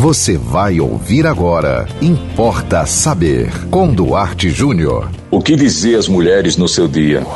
Você vai ouvir agora. Importa saber. Com Duarte Júnior. O que dizer às mulheres no seu dia?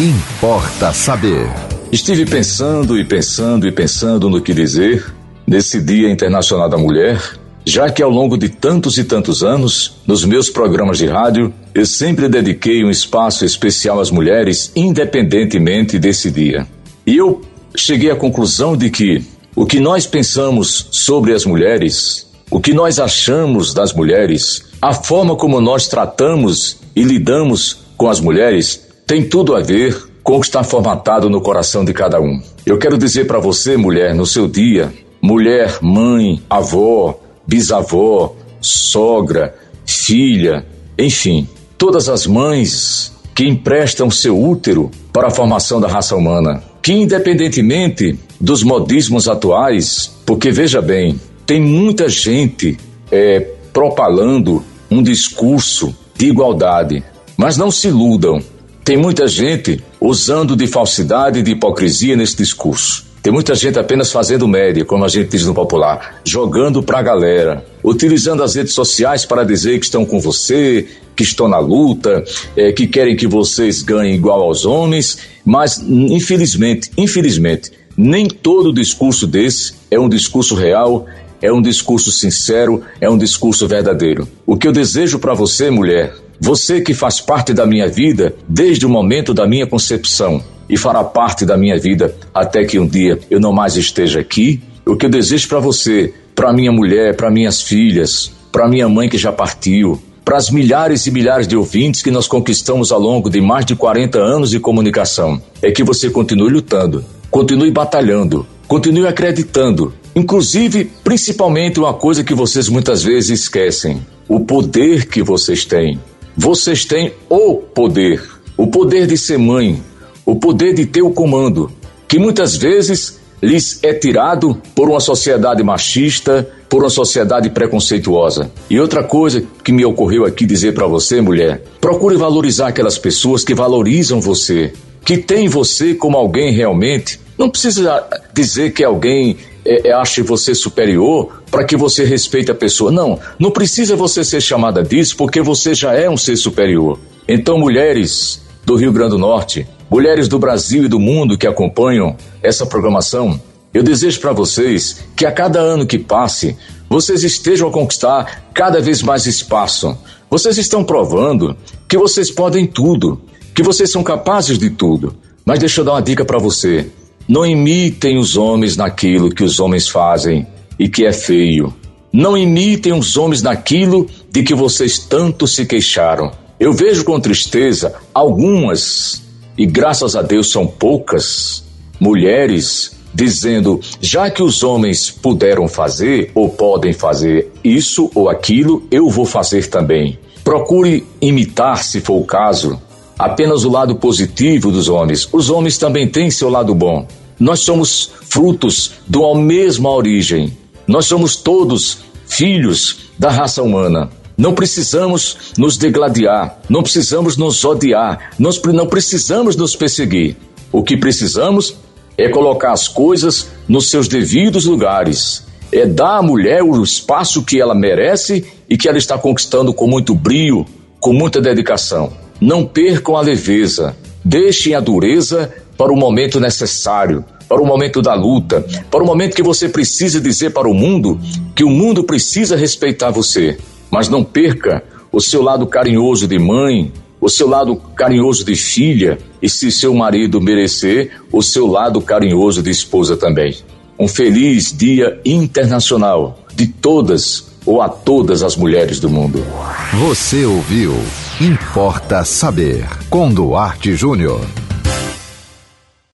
Importa saber. Estive pensando e pensando e pensando no que dizer nesse Dia Internacional da Mulher, já que ao longo de tantos e tantos anos, nos meus programas de rádio, eu sempre dediquei um espaço especial às mulheres, independentemente desse dia. E eu cheguei à conclusão de que o que nós pensamos sobre as mulheres, o que nós achamos das mulheres, a forma como nós tratamos e lidamos com as mulheres, tem tudo a ver com o que está formatado no coração de cada um. Eu quero dizer para você, mulher, no seu dia, mulher, mãe, avó, bisavó, sogra, filha, enfim, todas as mães que emprestam seu útero para a formação da raça humana, que independentemente dos modismos atuais, porque veja bem, tem muita gente é, propalando um discurso de igualdade, mas não se iludam. Tem muita gente usando de falsidade e de hipocrisia nesse discurso. Tem muita gente apenas fazendo média, como a gente diz no popular, jogando pra galera, utilizando as redes sociais para dizer que estão com você, que estão na luta, é, que querem que vocês ganhem igual aos homens, mas infelizmente, infelizmente, nem todo discurso desse é um discurso real, é um discurso sincero, é um discurso verdadeiro. O que eu desejo para você, mulher, você que faz parte da minha vida desde o momento da minha concepção, e fará parte da minha vida até que um dia eu não mais esteja aqui. O que eu desejo para você, para minha mulher, para minhas filhas, para minha mãe que já partiu, para as milhares e milhares de ouvintes que nós conquistamos ao longo de mais de 40 anos de comunicação, é que você continue lutando, continue batalhando, continue acreditando. Inclusive, principalmente uma coisa que vocês muitas vezes esquecem: o poder que vocês têm. Vocês têm o poder, o poder de ser mãe, o poder de ter o comando, que muitas vezes lhes é tirado por uma sociedade machista, por uma sociedade preconceituosa. E outra coisa que me ocorreu aqui dizer para você, mulher, procure valorizar aquelas pessoas que valorizam você, que tem você como alguém realmente. Não precisa dizer que alguém é, é, ache você superior para que você respeite a pessoa. Não, não precisa você ser chamada disso porque você já é um ser superior. Então, mulheres do Rio Grande do Norte, mulheres do Brasil e do mundo que acompanham essa programação, eu desejo para vocês que a cada ano que passe, vocês estejam a conquistar cada vez mais espaço. Vocês estão provando que vocês podem tudo, que vocês são capazes de tudo. Mas deixa eu dar uma dica para você. Não imitem os homens naquilo que os homens fazem e que é feio. Não imitem os homens naquilo de que vocês tanto se queixaram. Eu vejo com tristeza algumas e graças a Deus são poucas mulheres dizendo: já que os homens puderam fazer ou podem fazer isso ou aquilo, eu vou fazer também. Procure imitar, se for o caso, apenas o lado positivo dos homens. Os homens também têm seu lado bom. Nós somos frutos de uma mesma origem. Nós somos todos filhos da raça humana. Não precisamos nos degladiar, não precisamos nos odiar, nós não precisamos nos perseguir. O que precisamos é colocar as coisas nos seus devidos lugares, é dar à mulher o espaço que ela merece e que ela está conquistando com muito brio, com muita dedicação. Não percam a leveza, deixem a dureza para o momento necessário, para o momento da luta, para o momento que você precisa dizer para o mundo que o mundo precisa respeitar você. Mas não perca o seu lado carinhoso de mãe, o seu lado carinhoso de filha e, se seu marido merecer, o seu lado carinhoso de esposa também. Um feliz Dia Internacional de todas ou a todas as mulheres do mundo. Você ouviu Importa Saber com Duarte Júnior.